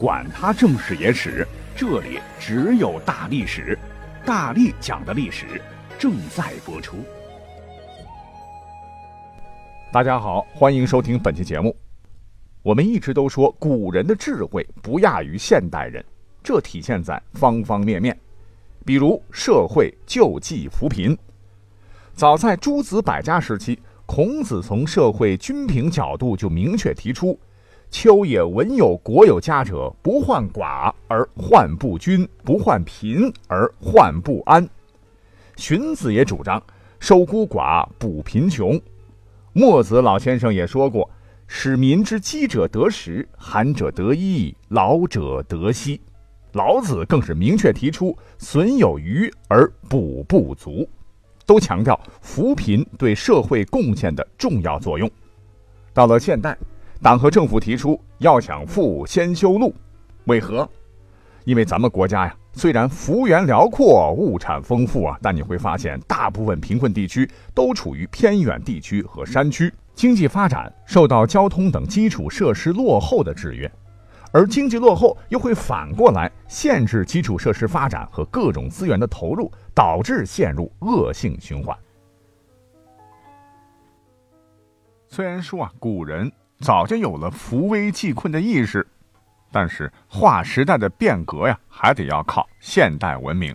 管他正史野史，这里只有大历史，大力讲的历史正在播出。大家好，欢迎收听本期节目。我们一直都说古人的智慧不亚于现代人，这体现在方方面面，比如社会救济扶贫。早在诸子百家时期，孔子从社会均平角度就明确提出。秋也文有国有家者，不患寡而患不均，不患贫而患不安。荀子也主张收孤寡，补贫穷。墨子老先生也说过：“使民之饥者得食，寒者得衣，老者得息。”老子更是明确提出“损有余而补不足”，都强调扶贫对社会贡献的重要作用。到了现代。党和政府提出要想富先修路，为何？因为咱们国家呀，虽然幅员辽阔、物产丰富啊，但你会发现大部分贫困地区都处于偏远地区和山区，经济发展受到交通等基础设施落后的制约，而经济落后又会反过来限制基础设施发展和各种资源的投入，导致陷入恶性循环。虽然说啊，古人。早就有了扶危济困的意识，但是划时代的变革呀，还得要靠现代文明。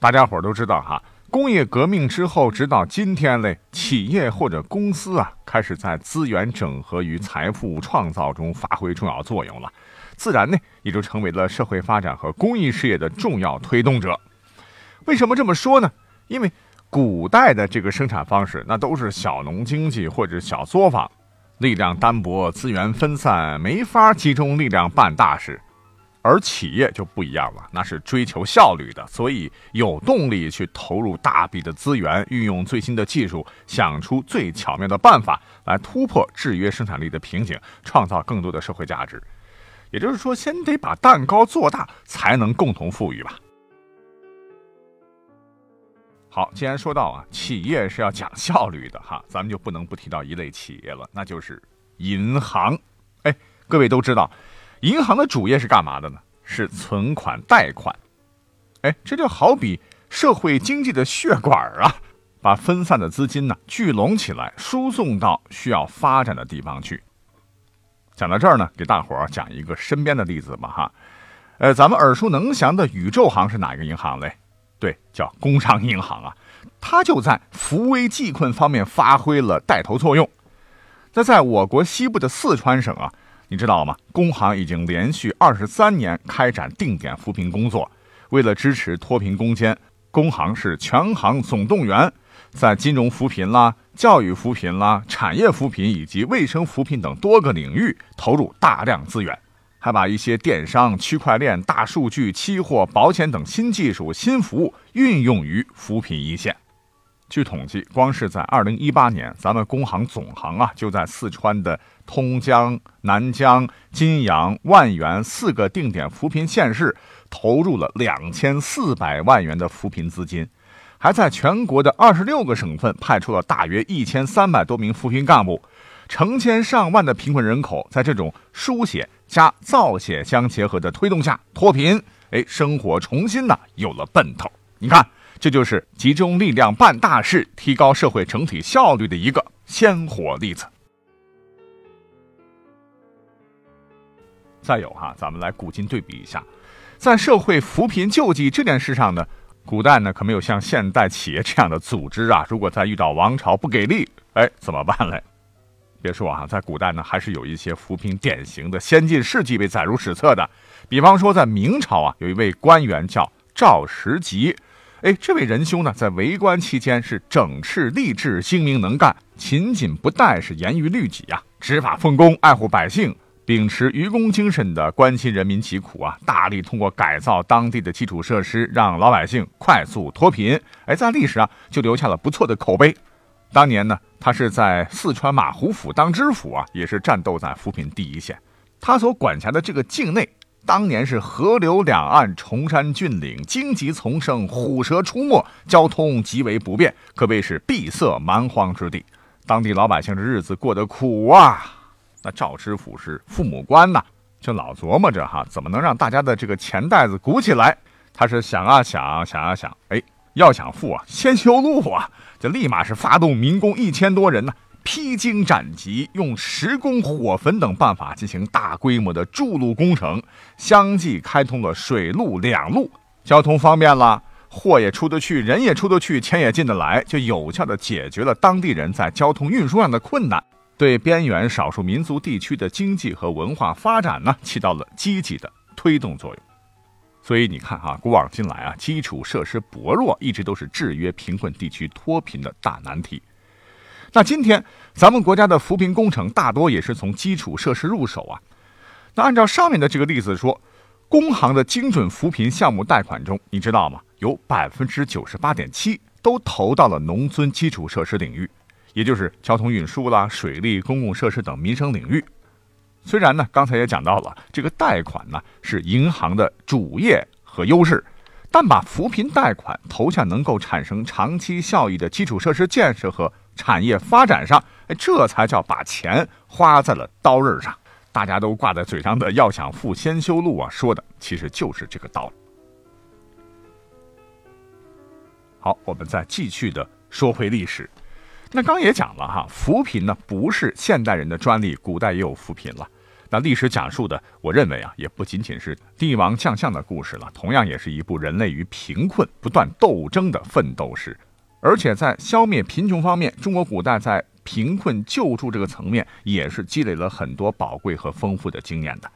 大家伙都知道哈，工业革命之后，直到今天嘞，企业或者公司啊，开始在资源整合与财富创造中发挥重要作用了，自然呢，也就成为了社会发展和公益事业的重要推动者。为什么这么说呢？因为古代的这个生产方式，那都是小农经济或者小作坊。力量单薄，资源分散，没法集中力量办大事。而企业就不一样了，那是追求效率的，所以有动力去投入大笔的资源，运用最新的技术，想出最巧妙的办法来突破制约生产力的瓶颈，创造更多的社会价值。也就是说，先得把蛋糕做大，才能共同富裕吧。好，既然说到啊，企业是要讲效率的哈，咱们就不能不提到一类企业了，那就是银行。哎，各位都知道，银行的主业是干嘛的呢？是存款、贷款。哎，这就好比社会经济的血管啊，把分散的资金呢聚拢起来，输送到需要发展的地方去。讲到这儿呢，给大伙儿讲一个身边的例子吧哈。呃，咱们耳熟能详的宇宙行是哪个银行嘞？对，叫工商银行啊，它就在扶危济困方面发挥了带头作用。那在我国西部的四川省啊，你知道吗？工行已经连续二十三年开展定点扶贫工作。为了支持脱贫攻坚，工行是全行总动员，在金融扶贫啦、教育扶贫啦、产业扶贫以及卫生扶贫等多个领域投入大量资源。还把一些电商、区块链、大数据、期货、保险等新技术、新服务运用于扶贫一线。据统计，光是在二零一八年，咱们工行总行啊，就在四川的通江、南江、金阳、万源四个定点扶贫县市投入了两千四百万元的扶贫资金，还在全国的二十六个省份派出了大约一千三百多名扶贫干部。成千上万的贫困人口，在这种书写加造写相结合的推动下脱贫，哎，生活重新呢有了奔头。你看，这就是集中力量办大事、提高社会整体效率的一个鲜活例子。再有哈，咱们来古今对比一下，在社会扶贫救济这件事上呢，古代呢可没有像现代企业这样的组织啊。如果在遇到王朝不给力，哎，怎么办嘞？别说啊，在古代呢，还是有一些扶贫典型的先进事迹被载入史册的。比方说，在明朝啊，有一位官员叫赵石吉，哎，这位仁兄呢，在为官期间是整饬吏治，精明能干，勤谨不怠，是严于律己呀，执法奉公，爱护百姓，秉持愚公精神的关心人民疾苦啊，大力通过改造当地的基础设施，让老百姓快速脱贫。哎，在历史上就留下了不错的口碑。当年呢，他是在四川马湖府当知府啊，也是战斗在扶贫第一线。他所管辖的这个境内，当年是河流两岸、崇山峻岭，荆棘丛生，虎蛇出没，交通极为不便，可谓是闭塞蛮荒之地。当地老百姓的日子过得苦啊。那赵知府是父母官呐，就老琢磨着哈，怎么能让大家的这个钱袋子鼓起来。他是想啊想，想啊想，哎，要想富啊，先修路啊，就立马是发动民工一千多人呢，披荆斩棘，用石工、火焚等办法进行大规模的筑路工程，相继开通了水陆两路，交通方便了，货也出得去，人也出得去，钱也进得来，就有效的解决了当地人在交通运输上的困难，对边缘少数民族地区的经济和文化发展呢，起到了积极的推动作用。所以你看哈，古往今来啊，基础设施薄弱一直都是制约贫困地区脱贫的大难题。那今天咱们国家的扶贫工程大多也是从基础设施入手啊。那按照上面的这个例子说，工行的精准扶贫项目贷款中，你知道吗？有百分之九十八点七都投到了农村基础设施领域，也就是交通运输啦、水利、公共设施等民生领域。虽然呢，刚才也讲到了，这个贷款呢是银行的主业和优势，但把扶贫贷款投向能够产生长期效益的基础设施建设和产业发展上，哎，这才叫把钱花在了刀刃上。大家都挂在嘴上的“要想富，先修路”啊，说的其实就是这个道理。好，我们再继续的说回历史。那刚也讲了哈，扶贫呢不是现代人的专利，古代也有扶贫了。那历史讲述的，我认为啊，也不仅仅是帝王将相的故事了，同样也是一部人类与贫困不断斗争的奋斗史。而且在消灭贫穷方面，中国古代在贫困救助这个层面，也是积累了很多宝贵和丰富的经验的。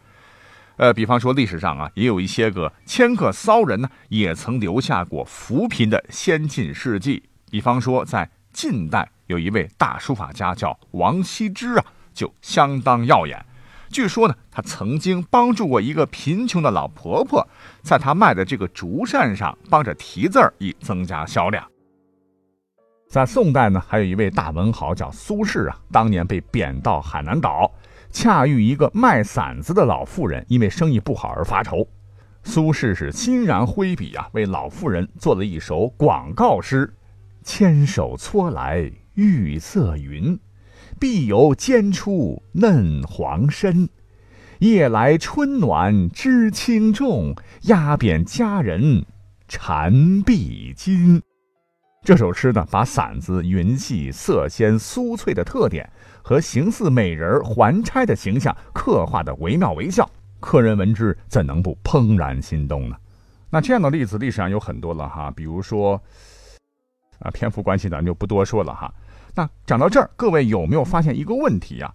呃，比方说历史上啊，也有一些个迁客骚人呢，也曾留下过扶贫的先进事迹。比方说在近代。有一位大书法家叫王羲之啊，就相当耀眼。据说呢，他曾经帮助过一个贫穷的老婆婆，在他卖的这个竹扇上帮着题字儿，以增加销量。在宋代呢，还有一位大文豪叫苏轼啊，当年被贬到海南岛，恰遇一个卖伞子的老妇人，因为生意不好而发愁。苏轼是欣然挥笔啊，为老妇人做了一首广告诗：“牵手搓来。”玉色云，必有兼出嫩黄身。夜来春暖知轻重，压扁佳人缠臂金。这首诗呢，把伞子云细、色鲜、酥脆的特点和形似美人还钗的形象刻画的惟妙惟肖，客人闻之怎能不怦然心动呢？那这样的例子历史上有很多了哈，比如说，啊，篇幅关系咱就不多说了哈。那讲到这儿，各位有没有发现一个问题啊？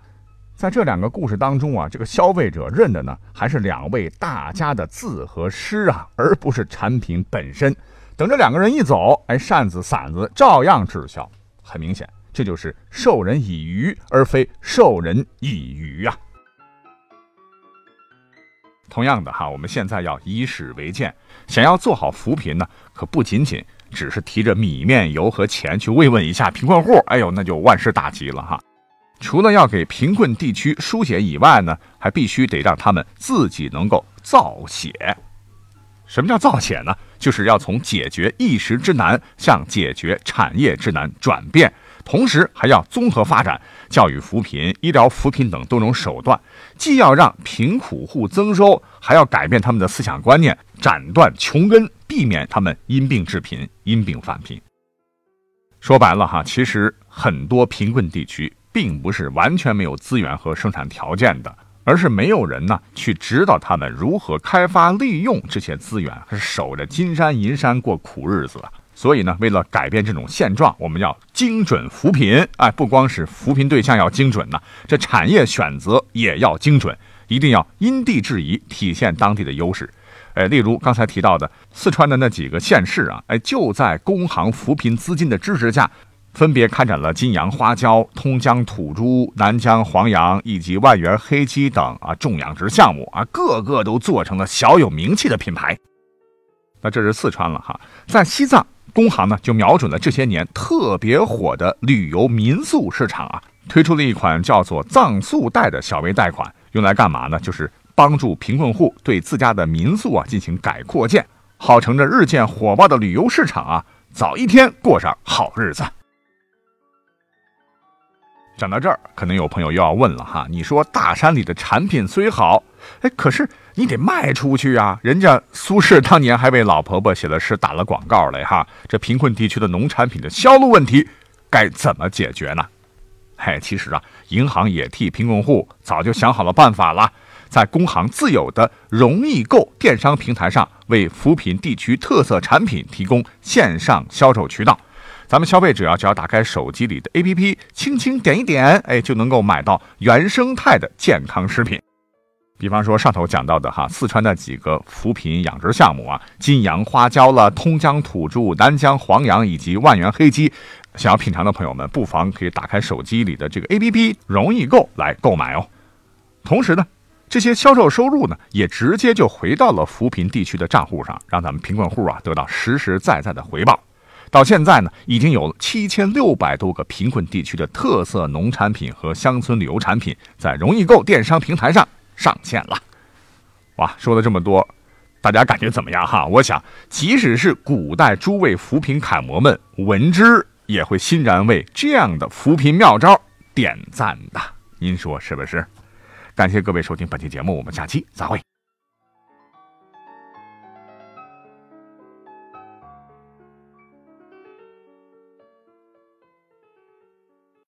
在这两个故事当中啊，这个消费者认的呢，还是两位大家的字和诗啊，而不是产品本身。等这两个人一走，哎，扇子、伞子照样滞销。很明显，这就是授人以鱼，而非授人以渔啊。同样的哈，我们现在要以史为鉴，想要做好扶贫呢，可不仅仅。只是提着米面油和钱去慰问一下贫困户，哎呦，那就万事大吉了哈！除了要给贫困地区输血以外呢，还必须得让他们自己能够造血。什么叫造血呢？就是要从解决一时之难向解决产业之难转变。同时还要综合发展教育扶贫、医疗扶贫等多种手段，既要让贫苦户增收，还要改变他们的思想观念，斩断穷根，避免他们因病致贫、因病返贫。说白了哈，其实很多贫困地区并不是完全没有资源和生产条件的，而是没有人呢去指导他们如何开发利用这些资源，是守着金山银山过苦日子。所以呢，为了改变这种现状，我们要精准扶贫。哎，不光是扶贫对象要精准呢，这产业选择也要精准，一定要因地制宜，体现当地的优势。哎，例如刚才提到的四川的那几个县市啊，哎，就在工行扶贫资金的支持下，分别开展了金阳花椒、通江土猪、南疆黄羊以及万源黑鸡等啊种养殖项目啊，个个都做成了小有名气的品牌。那这是四川了哈，在西藏。工行呢，就瞄准了这些年特别火的旅游民宿市场啊，推出了一款叫做“藏宿贷”的小微贷款，用来干嘛呢？就是帮助贫困户对自家的民宿啊进行改扩建，号称着日渐火爆的旅游市场啊，早一天过上好日子。讲到这儿，可能有朋友又要问了哈，你说大山里的产品虽好，哎，可是你得卖出去啊。人家苏轼当年还为老婆婆写了诗、打了广告嘞哈。这贫困地区的农产品的销路问题该怎么解决呢？嘿，其实啊，银行也替贫困户早就想好了办法了，在工行自有的容易购电商平台上，为扶贫地区特色产品提供线上销售渠道。咱们消费者啊只要打开手机里的 APP，轻轻点一点，哎，就能够买到原生态的健康食品。比方说上头讲到的哈，四川的几个扶贫养殖项目啊，金阳花椒了、通江土猪、南疆黄羊以及万元黑鸡，想要品尝的朋友们，不妨可以打开手机里的这个 APP，容易购来购买哦。同时呢，这些销售收入呢，也直接就回到了扶贫地区的账户上，让咱们贫困户啊得到实实在在的回报。到现在呢，已经有七千六百多个贫困地区的特色农产品和乡村旅游产品在容易购电商平台上上线了。哇，说了这么多，大家感觉怎么样哈？我想，即使是古代诸位扶贫楷模们闻之，也会欣然为这样的扶贫妙招点赞的。您说是不是？感谢各位收听本期节目，我们下期再会。